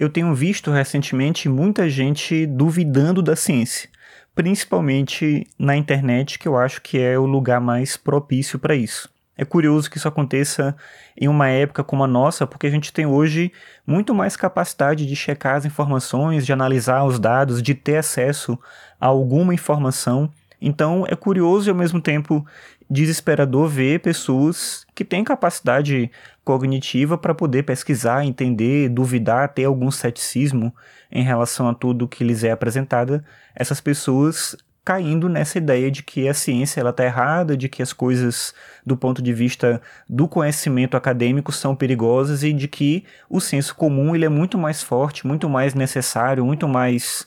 eu tenho visto recentemente muita gente duvidando da ciência, principalmente na internet, que eu acho que é o lugar mais propício para isso. É curioso que isso aconteça em uma época como a nossa, porque a gente tem hoje muito mais capacidade de checar as informações, de analisar os dados, de ter acesso a alguma informação. Então é curioso e ao mesmo tempo desesperador ver pessoas que têm capacidade cognitiva para poder pesquisar, entender, duvidar, ter algum ceticismo em relação a tudo que lhes é apresentada, essas pessoas caindo nessa ideia de que a ciência ela está errada, de que as coisas do ponto de vista do conhecimento acadêmico são perigosas e de que o senso comum ele é muito mais forte, muito mais necessário, muito mais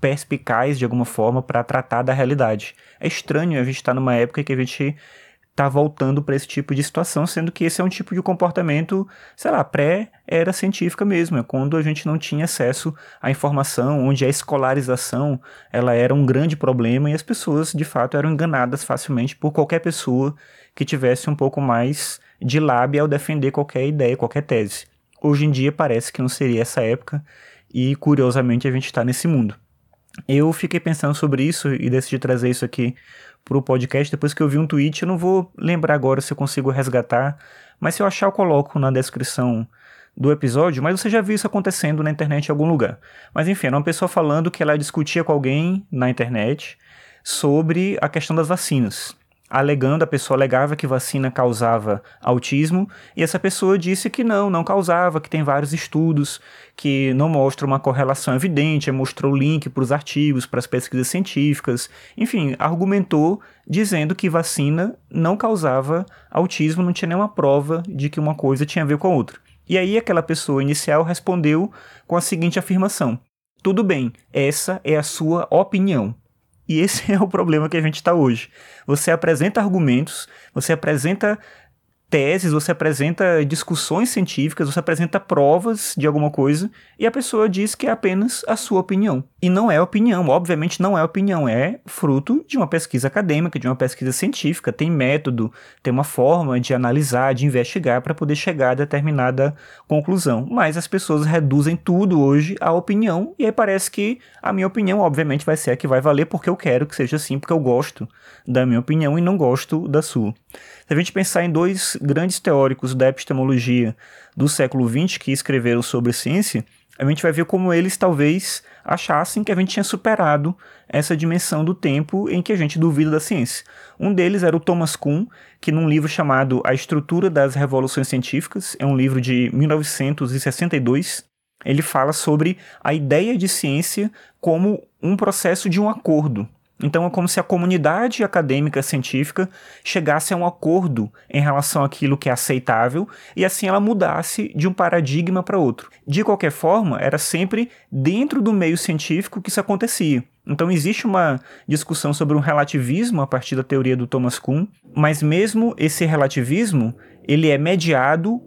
perspicaz de alguma forma para tratar da realidade. É estranho a gente estar tá numa época que a gente está voltando para esse tipo de situação, sendo que esse é um tipo de comportamento, sei lá, pré-era científica mesmo, é quando a gente não tinha acesso à informação, onde a escolarização ela era um grande problema e as pessoas de fato eram enganadas facilmente por qualquer pessoa que tivesse um pouco mais de lábia ao defender qualquer ideia, qualquer tese. Hoje em dia parece que não seria essa época e curiosamente a gente está nesse mundo. Eu fiquei pensando sobre isso e decidi trazer isso aqui para o podcast depois que eu vi um tweet. Eu não vou lembrar agora se eu consigo resgatar, mas se eu achar, eu coloco na descrição do episódio. Mas você já viu isso acontecendo na internet em algum lugar. Mas enfim, era uma pessoa falando que ela discutia com alguém na internet sobre a questão das vacinas alegando, a pessoa alegava que vacina causava autismo, e essa pessoa disse que não, não causava, que tem vários estudos que não mostram uma correlação evidente, mostrou link para os artigos, para as pesquisas científicas, enfim, argumentou dizendo que vacina não causava autismo, não tinha nenhuma prova de que uma coisa tinha a ver com a outra. E aí aquela pessoa inicial respondeu com a seguinte afirmação: Tudo bem, essa é a sua opinião. E esse é o problema que a gente está hoje. Você apresenta argumentos, você apresenta teses, você apresenta discussões científicas, você apresenta provas de alguma coisa e a pessoa diz que é apenas a sua opinião. E não é opinião, obviamente não é opinião, é fruto de uma pesquisa acadêmica, de uma pesquisa científica, tem método, tem uma forma de analisar, de investigar para poder chegar a determinada conclusão. Mas as pessoas reduzem tudo hoje à opinião e aí parece que a minha opinião, obviamente, vai ser a que vai valer porque eu quero que seja assim, porque eu gosto da minha opinião e não gosto da sua. Se a gente pensar em dois grandes teóricos da epistemologia do século XX que escreveram sobre ciência, a gente vai ver como eles talvez achassem que a gente tinha superado essa dimensão do tempo em que a gente duvida da ciência. Um deles era o Thomas Kuhn, que num livro chamado A Estrutura das Revoluções Científicas, é um livro de 1962, ele fala sobre a ideia de ciência como um processo de um acordo então é como se a comunidade acadêmica científica chegasse a um acordo em relação àquilo que é aceitável e assim ela mudasse de um paradigma para outro. De qualquer forma, era sempre dentro do meio científico que isso acontecia. Então existe uma discussão sobre um relativismo a partir da teoria do Thomas Kuhn, mas mesmo esse relativismo, ele é mediado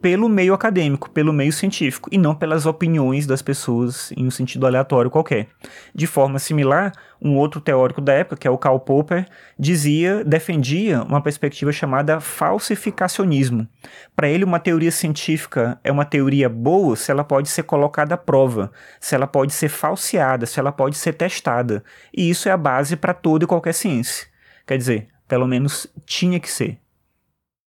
pelo meio acadêmico, pelo meio científico, e não pelas opiniões das pessoas em um sentido aleatório qualquer. De forma similar, um outro teórico da época, que é o Karl Popper, dizia, defendia uma perspectiva chamada falsificacionismo. Para ele, uma teoria científica é uma teoria boa se ela pode ser colocada à prova, se ela pode ser falseada, se ela pode ser testada. E isso é a base para toda e qualquer ciência. Quer dizer, pelo menos tinha que ser.